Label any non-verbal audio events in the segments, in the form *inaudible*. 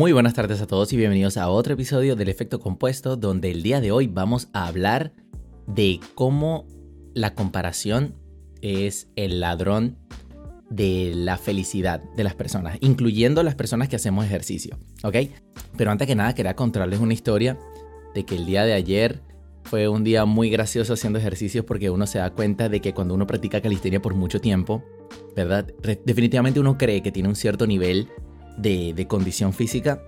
Muy buenas tardes a todos y bienvenidos a otro episodio del efecto compuesto donde el día de hoy vamos a hablar de cómo la comparación es el ladrón de la felicidad de las personas, incluyendo las personas que hacemos ejercicio, ¿ok? Pero antes que nada quería contarles una historia de que el día de ayer fue un día muy gracioso haciendo ejercicios porque uno se da cuenta de que cuando uno practica calistenia por mucho tiempo, ¿verdad? Definitivamente uno cree que tiene un cierto nivel de, condición física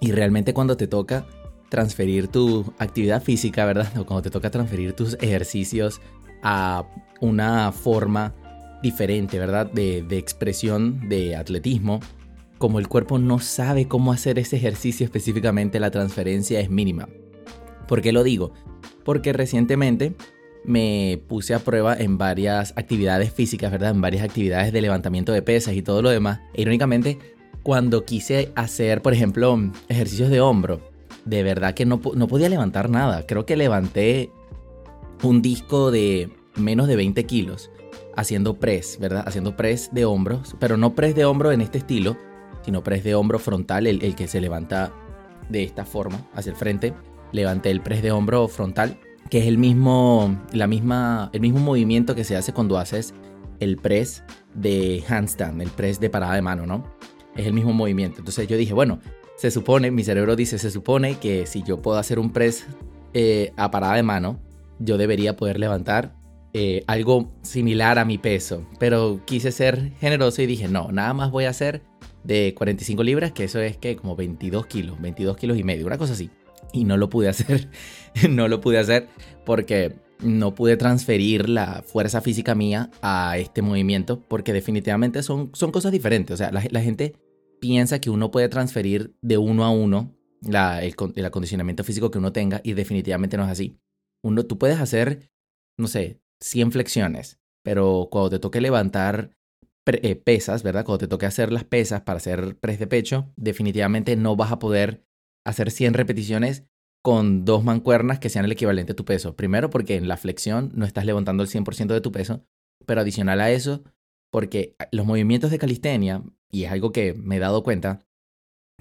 y realmente cuando te toca transferir tu actividad física, ¿verdad? Cuando te toca transferir tus ejercicios a una forma diferente, ¿verdad? De, de, expresión de atletismo, como el cuerpo no sabe cómo hacer ese ejercicio específicamente, la transferencia es mínima. ¿Por qué lo digo? Porque recientemente me puse a prueba en varias actividades físicas, ¿verdad? En varias actividades de levantamiento de pesas y todo lo demás. E irónicamente, cuando quise hacer, por ejemplo, ejercicios de hombro, de verdad que no, no podía levantar nada. Creo que levanté un disco de menos de 20 kilos haciendo press, ¿verdad? Haciendo press de hombros, pero no press de hombro en este estilo, sino press de hombro frontal, el, el que se levanta de esta forma, hacia el frente. Levanté el press de hombro frontal, que es el mismo, la misma, el mismo movimiento que se hace cuando haces el press de handstand, el press de parada de mano, ¿no? Es el mismo movimiento. Entonces yo dije, bueno, se supone, mi cerebro dice, se supone que si yo puedo hacer un press eh, a parada de mano, yo debería poder levantar eh, algo similar a mi peso. Pero quise ser generoso y dije, no, nada más voy a hacer de 45 libras, que eso es que como 22 kilos, 22 kilos y medio, una cosa así. Y no lo pude hacer, *laughs* no lo pude hacer porque no pude transferir la fuerza física mía a este movimiento porque definitivamente son, son cosas diferentes. O sea, la, la gente piensa que uno puede transferir de uno a uno la, el, acondicionamiento físico que uno tenga y definitivamente no es así. Uno, tú puedes hacer, no sé, 100 flexiones, pero cuando te toque levantar eh, pesas, ¿verdad? Cuando te toque hacer las pesas para hacer press de pecho, definitivamente no vas a poder hacer 100 repeticiones con dos mancuernas que sean el equivalente a tu peso. Primero porque en la flexión no estás levantando el 100% de tu peso, pero adicional a eso, porque los movimientos de calistenia, y es algo que me he dado cuenta,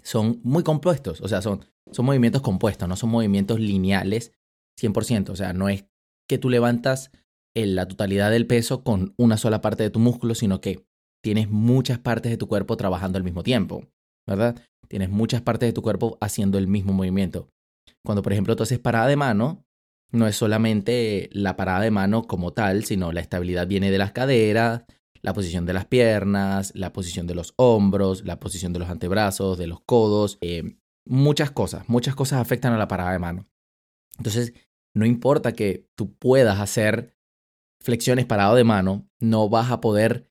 son muy compuestos, o sea, son, son movimientos compuestos, no son movimientos lineales 100%, o sea, no es que tú levantas la totalidad del peso con una sola parte de tu músculo, sino que tienes muchas partes de tu cuerpo trabajando al mismo tiempo, ¿verdad? Tienes muchas partes de tu cuerpo haciendo el mismo movimiento. Cuando, por ejemplo, tú haces parada de mano, no es solamente la parada de mano como tal, sino la estabilidad viene de las caderas, la posición de las piernas, la posición de los hombros, la posición de los antebrazos, de los codos, eh, muchas cosas, muchas cosas afectan a la parada de mano. Entonces, no importa que tú puedas hacer flexiones parado de mano, no vas a poder,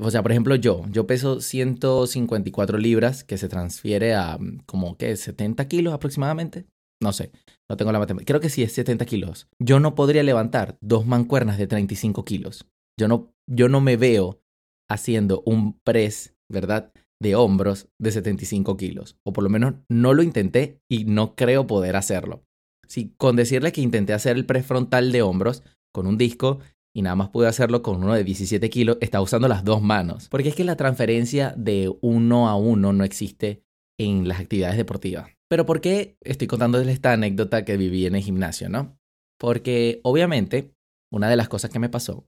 o sea, por ejemplo yo, yo peso 154 libras, que se transfiere a mm, como que 70 kilos aproximadamente. No sé, no tengo la matemática. Creo que sí es 70 kilos. Yo no podría levantar dos mancuernas de 35 kilos. Yo no, yo no me veo haciendo un press, ¿verdad? De hombros de 75 kilos. O por lo menos no lo intenté y no creo poder hacerlo. Sí, con decirle que intenté hacer el press frontal de hombros con un disco y nada más pude hacerlo con uno de 17 kilos, estaba usando las dos manos. Porque es que la transferencia de uno a uno no existe en las actividades deportivas. Pero ¿por qué estoy contándoles esta anécdota que viví en el gimnasio, no? Porque obviamente una de las cosas que me pasó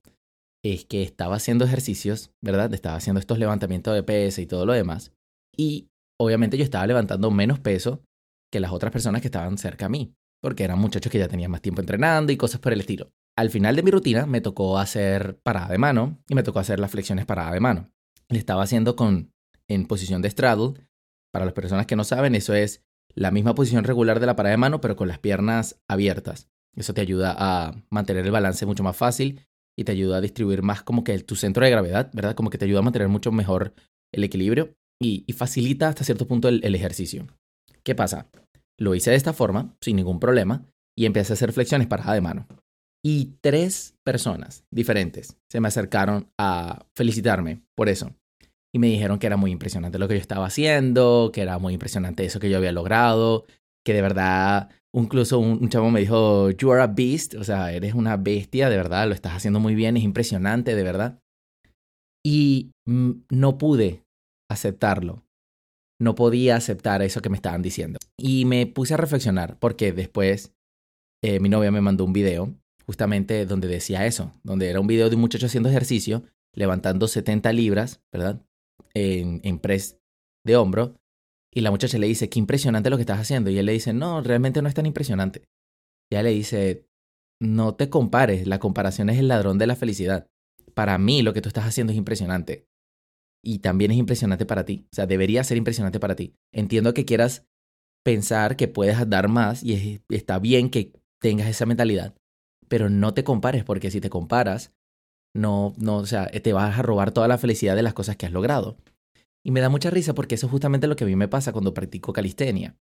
es que estaba haciendo ejercicios, ¿verdad? Estaba haciendo estos levantamientos de peso y todo lo demás. Y obviamente yo estaba levantando menos peso que las otras personas que estaban cerca a mí, porque eran muchachos que ya tenían más tiempo entrenando y cosas por el estilo. Al final de mi rutina me tocó hacer parada de mano y me tocó hacer las flexiones parada de mano. Le estaba haciendo con en posición de straddle. Para las personas que no saben, eso es la misma posición regular de la parada de mano, pero con las piernas abiertas. Eso te ayuda a mantener el balance mucho más fácil y te ayuda a distribuir más como que tu centro de gravedad, ¿verdad? Como que te ayuda a mantener mucho mejor el equilibrio y, facilita hasta cierto punto el, ejercicio. ¿Qué pasa? Lo hice de esta forma, sin ningún problema, y empecé a hacer flexiones paradas de mano. Y tres personas diferentes se me acercaron a felicitarme por eso. Y me dijeron que era muy impresionante lo que yo estaba haciendo, que era muy impresionante eso que yo había logrado, que de verdad Incluso un, chavo me dijo, you are a beast, o sea, eres una bestia, de verdad, lo estás haciendo muy bien, es impresionante, de verdad. Y no pude aceptarlo. no podía aceptar eso que me estaban diciendo. Y me puse a reflexionar porque después eh, mi novia me mandó un video justamente donde decía eso, donde era un video de un muchacho haciendo ejercicio, levantando 70 libras, ¿verdad? En, en press de hombro. Y la muchacha le dice, qué impresionante lo que estás haciendo. Y él le dice, no, realmente no es tan impresionante. Y ella le dice, no te compares, la comparación es el ladrón de la felicidad. Para mí lo que tú estás haciendo es impresionante. Y también es impresionante para ti. O sea, debería ser impresionante para ti. Entiendo que quieras pensar que puedes dar más y está bien que tengas esa mentalidad, pero no te compares porque si te comparas, no, no, o sea, te vas a robar toda la felicidad de las cosas que has logrado. Y me da mucha risa porque eso es justamente lo que a mí me pasa cuando practico calistenia.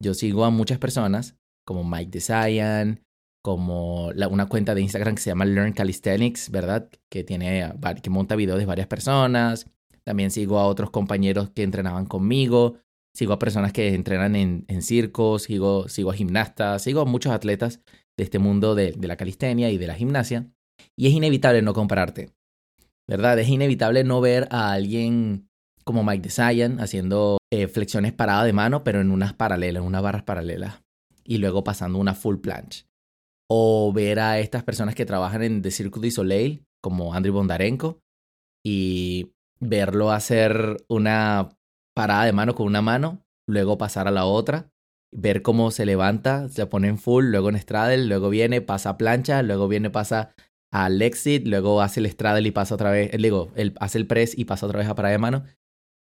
Yo sigo a muchas personas, como Mike DeSayan, como una cuenta de Instagram que se llama Learn Calisthenics, ¿verdad? Que, tiene, que monta videos de varias personas. También sigo a otros compañeros que entrenaban conmigo. Sigo a personas que entrenan en, circos, sigo, sigo a gimnastas, sigo a muchos atletas de este mundo de la calistenia y de la gimnasia. Y es inevitable no compararte, ¿verdad? Es inevitable no ver a alguien como Mike DeSayan haciendo eh, flexiones paradas de mano, pero en unas paralelas, unas barras paralelas. Y luego pasando una full planche. O ver a estas personas que trabajan en The Cirque du Soleil, como Andriy Bondarenko, y verlo hacer una parada de mano con una mano, luego pasar a la otra, ver cómo se levanta, se pone en full, luego en straddle, luego viene, pasa a plancha, luego viene, pasa al exit, luego hace el straddle y pasa otra vez, digo, él hace el press y pasa otra vez a parada de mano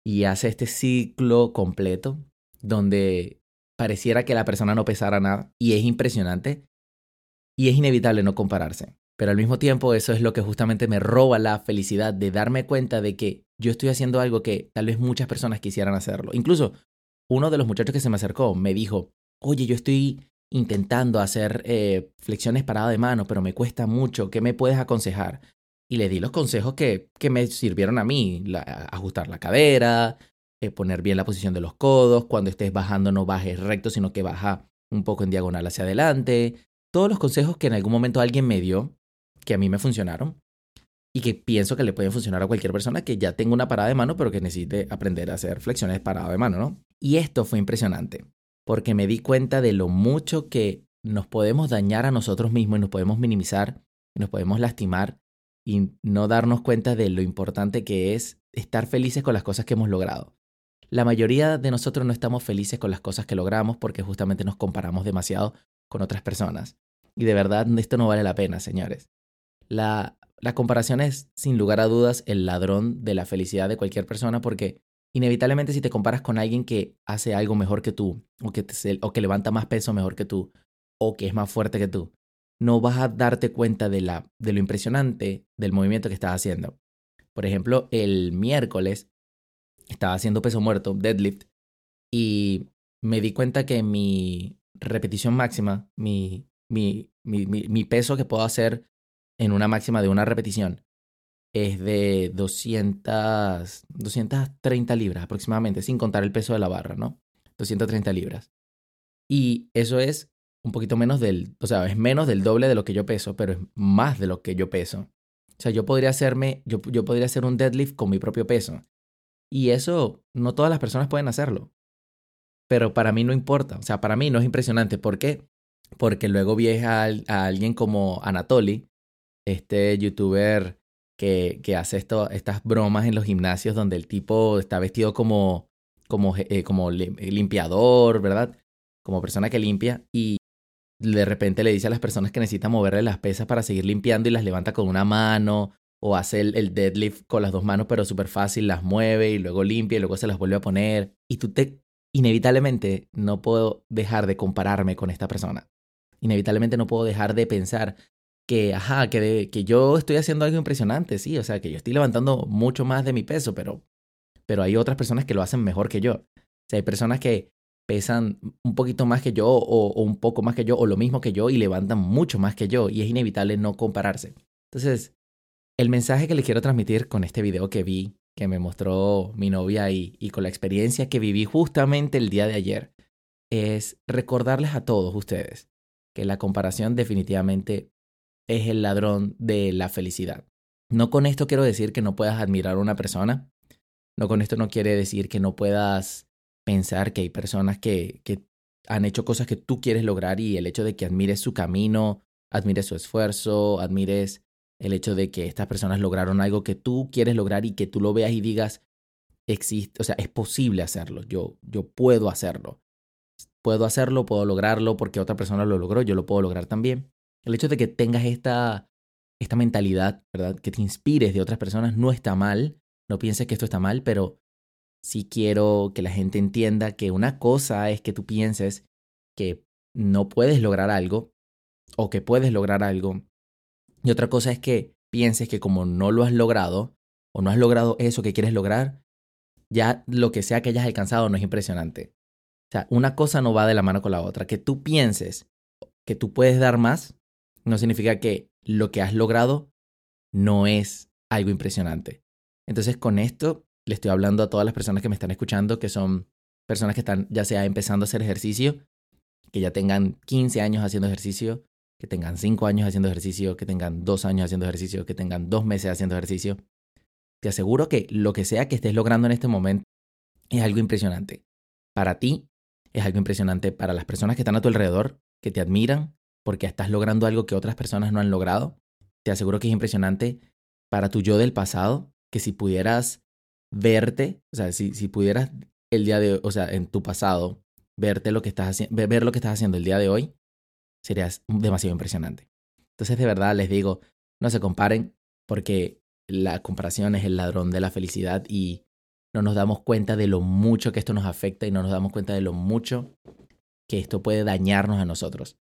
y hace este ciclo completo donde pareciera que la persona no pesara nada y es impresionante y es inevitable no compararse. Pero al mismo tiempo eso es lo que justamente me roba la felicidad de darme cuenta de que yo estoy haciendo algo que tal vez muchas personas quisieran hacerlo. Incluso uno de los muchachos que se me acercó me dijo, oye, yo estoy intentando hacer eh, flexiones paradas de mano, pero me cuesta mucho, ¿qué me puedes aconsejar? Y le di los consejos que, que me sirvieron a mí, ajustar la cadera, eh, poner bien la posición de los codos, cuando estés bajando no bajes recto, sino que baja un poco en diagonal hacia adelante. Todos los consejos que en algún momento alguien me dio, que a mí me funcionaron y que pienso que le pueden funcionar a cualquier persona que ya tenga una parada de mano, pero que necesite aprender a hacer flexiones parada de mano, ¿no? Y esto fue impresionante, porque me di cuenta de lo mucho que nos podemos dañar a nosotros mismos y nos podemos minimizar, nos podemos lastimar y no darnos cuenta de lo importante que es estar felices con las cosas que hemos logrado. La mayoría de nosotros no estamos felices con las cosas que logramos porque justamente nos comparamos demasiado con otras personas. Y de verdad esto no vale la pena, señores. La, la comparación es, sin lugar a dudas, el ladrón de la felicidad de cualquier persona porque inevitablemente si te comparas con alguien que hace algo mejor que tú, o que, o que levanta más peso mejor que tú, o que es más fuerte que tú, no vas a darte cuenta de, la, de lo impresionante del movimiento que estás haciendo. Por ejemplo, el miércoles estaba haciendo peso muerto, deadlift, y me di cuenta que mi repetición máxima, mi, mi, mi, mi peso que puedo hacer en una máxima de una repetición, es de 200, 230 libras aproximadamente, sin contar el peso de la barra, ¿no? 230 libras. Y eso es un poquito menos del, o sea, es menos del doble de lo que yo peso, pero es más de lo que yo peso. O sea, yo podría hacerme, yo, yo podría hacer un deadlift con mi propio peso. Y eso no todas las personas pueden hacerlo. Pero para mí no importa, o sea, para mí no es impresionante. ¿Por qué? Porque luego vi a, alguien como Anatoly, este youtuber que, que hace esto, estas bromas en los gimnasios donde el tipo está vestido como, como, eh, como limpiador, ¿verdad? Como persona que limpia y de repente le dice a las personas que necesitan moverle las pesas para seguir limpiando y las levanta con una mano o hace el, deadlift con las dos manos pero súper fácil, las mueve y luego limpia y luego se las vuelve a poner. Y tú te, inevitablemente no puedo dejar de compararme con esta persona. Inevitablemente no puedo dejar de pensar que, ajá, que, que yo estoy haciendo algo impresionante, sí, o sea, que yo estoy levantando mucho más de mi peso, pero, pero hay otras personas que lo hacen mejor que yo. O sea, hay personas que pesan un poquito más que yo o, un poco más que yo o lo mismo que yo y levantan mucho más que yo y es inevitable no compararse. Entonces, el mensaje que les quiero transmitir con este video que vi, que me mostró mi novia y, y con la experiencia que viví justamente el día de ayer, es recordarles a todos ustedes que la comparación definitivamente es el ladrón de la felicidad. No con esto quiero decir que no puedas admirar a una persona, no con esto no quiere decir que no puedas pensar que hay personas que, que han hecho cosas que tú quieres lograr y el hecho de que admires su camino, admires su esfuerzo, admires el hecho de que estas personas lograron algo que tú quieres lograr y que tú lo veas y digas, existe, o sea, es posible hacerlo, yo, yo puedo hacerlo. Puedo hacerlo, puedo lograrlo porque otra persona lo logró, yo lo puedo lograr también. El hecho de que tengas esta, esta mentalidad, ¿verdad? Que te inspires de otras personas no está mal, no pienses que esto está mal, pero sí quiero que la gente entienda que una cosa es que tú pienses que no puedes lograr algo o que puedes lograr algo y otra cosa es que pienses que como no lo has logrado o no has logrado eso que quieres lograr, ya lo que sea que hayas alcanzado no es impresionante. O sea, una cosa no va de la mano con la otra. Que tú pienses que tú puedes dar más no significa que lo que has logrado no es algo impresionante. Entonces, con esto le estoy hablando a todas las personas que me están escuchando, que son personas que están ya sea empezando a hacer ejercicio, que ya tengan 15 años haciendo ejercicio, que tengan cinco años haciendo ejercicio, que tengan dos años haciendo ejercicio, que tengan dos meses haciendo ejercicio, te aseguro que lo que sea que estés logrando en este momento es algo impresionante. Para ti es algo impresionante, para las personas que están a tu alrededor, que te admiran porque estás logrando algo que otras personas no han logrado, te aseguro que es impresionante para tu yo del pasado, que si pudieras verte, o sea, si, si pudieras el día de, o sea, en tu pasado, verte lo que estás haciendo, ver lo que estás haciendo el día de hoy, sería demasiado impresionante. Entonces, de verdad, les digo, no se comparen porque la comparación es el ladrón de la felicidad y no nos damos cuenta de lo mucho que esto nos afecta y no nos damos cuenta de lo mucho que esto puede dañarnos a nosotros.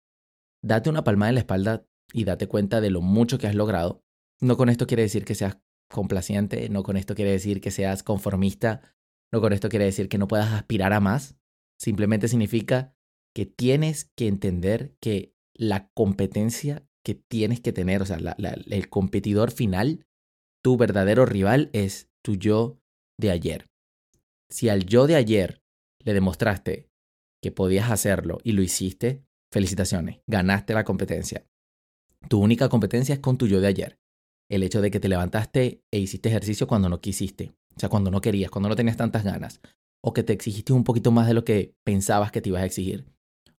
Date una palmada en la espalda y date cuenta de lo mucho que has logrado. No con esto quiere decir que seas complaciente, no con esto quiere decir que seas conformista, no con esto quiere decir que no puedas aspirar a más. Simplemente significa que tienes que entender que la competencia que tienes que tener, o sea, el competidor final, tu verdadero rival es tu yo de ayer. Si al yo de ayer le demostraste que podías hacerlo y lo hiciste, felicitaciones, ganaste la competencia. Tu única competencia es con tu yo de ayer. El hecho de que te levantaste e hiciste ejercicio cuando no quisiste, o sea, cuando no querías, cuando no tenías tantas ganas, o que te exigiste un poquito más de lo que pensabas que te ibas a exigir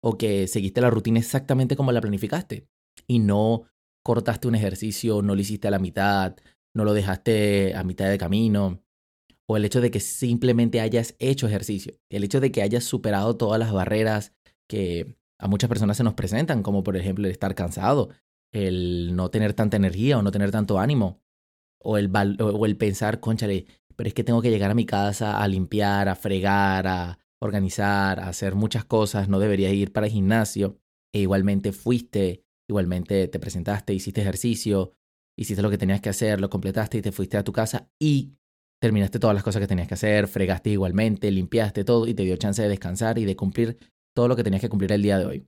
o que seguiste la rutina exactamente como la planificaste y no cortaste un ejercicio, no lo hiciste a la mitad, no lo dejaste a mitad de camino, o el hecho de que simplemente hayas hecho ejercicio, el hecho de que hayas superado todas las barreras que a muchas personas se nos presentan, como por ejemplo el estar cansado, el no tener tanta energía o no tener tanto ánimo, o el, o el pensar, conchale, pero es que tengo que llegar a mi casa a limpiar, a fregar, a, organizar, hacer muchas cosas, no deberías ir para el gimnasio, e igualmente fuiste, igualmente te presentaste, hiciste ejercicio, hiciste lo que tenías que hacer, lo completaste y te fuiste a tu casa y terminaste todas las cosas que tenías que hacer, fregaste igualmente, limpiaste todo y te dio chance de descansar y de cumplir todo lo que tenías que cumplir el día de hoy.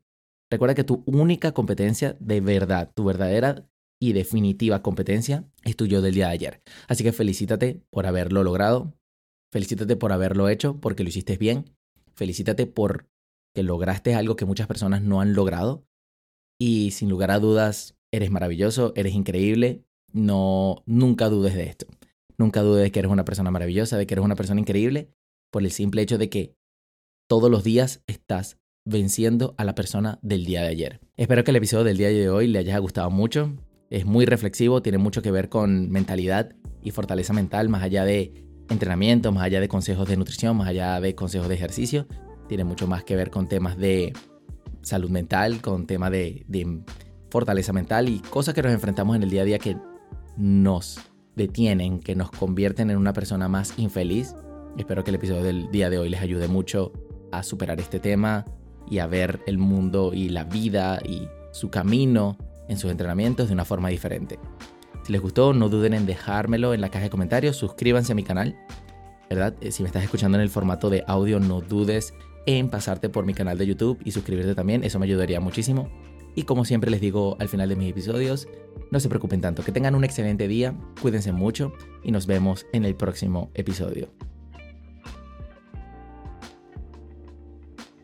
Recuerda que tu única competencia de verdad, tu verdadera y definitiva competencia es tu yo del día de ayer. Así que felicítate por haberlo logrado, felicítate por haberlo hecho porque lo hiciste bien Felicítate por que lograste algo que muchas personas no han logrado. Y sin lugar a dudas, eres maravilloso, eres increíble. No, nunca dudes de esto. Nunca dudes de que eres una persona maravillosa, de que eres una persona increíble, por el simple hecho de que todos los días estás venciendo a la persona del día de ayer. Espero que el episodio del día de hoy le haya gustado mucho. Es muy reflexivo, tiene mucho que ver con mentalidad y fortaleza mental, más allá de entrenamiento, más allá de consejos de nutrición, más allá de consejos de ejercicio. Tiene mucho más que ver con temas de salud mental, con temas de, fortaleza mental y cosas que nos enfrentamos en el día a día que nos detienen, que nos convierten en una persona más infeliz. Espero que el episodio del día de hoy les ayude mucho a superar este tema y a ver el mundo y la vida y su camino en sus entrenamientos de una forma diferente. Si les gustó, no duden en dejármelo en la caja de comentarios, suscríbanse a mi canal, ¿verdad? Eh, si me estás escuchando en el formato de audio, no dudes en pasarte por mi canal de YouTube y suscribirte también, eso me ayudaría muchísimo. Y como siempre les digo al final de mis episodios, no se preocupen tanto, que tengan un excelente día, cuídense mucho y nos vemos en el próximo episodio.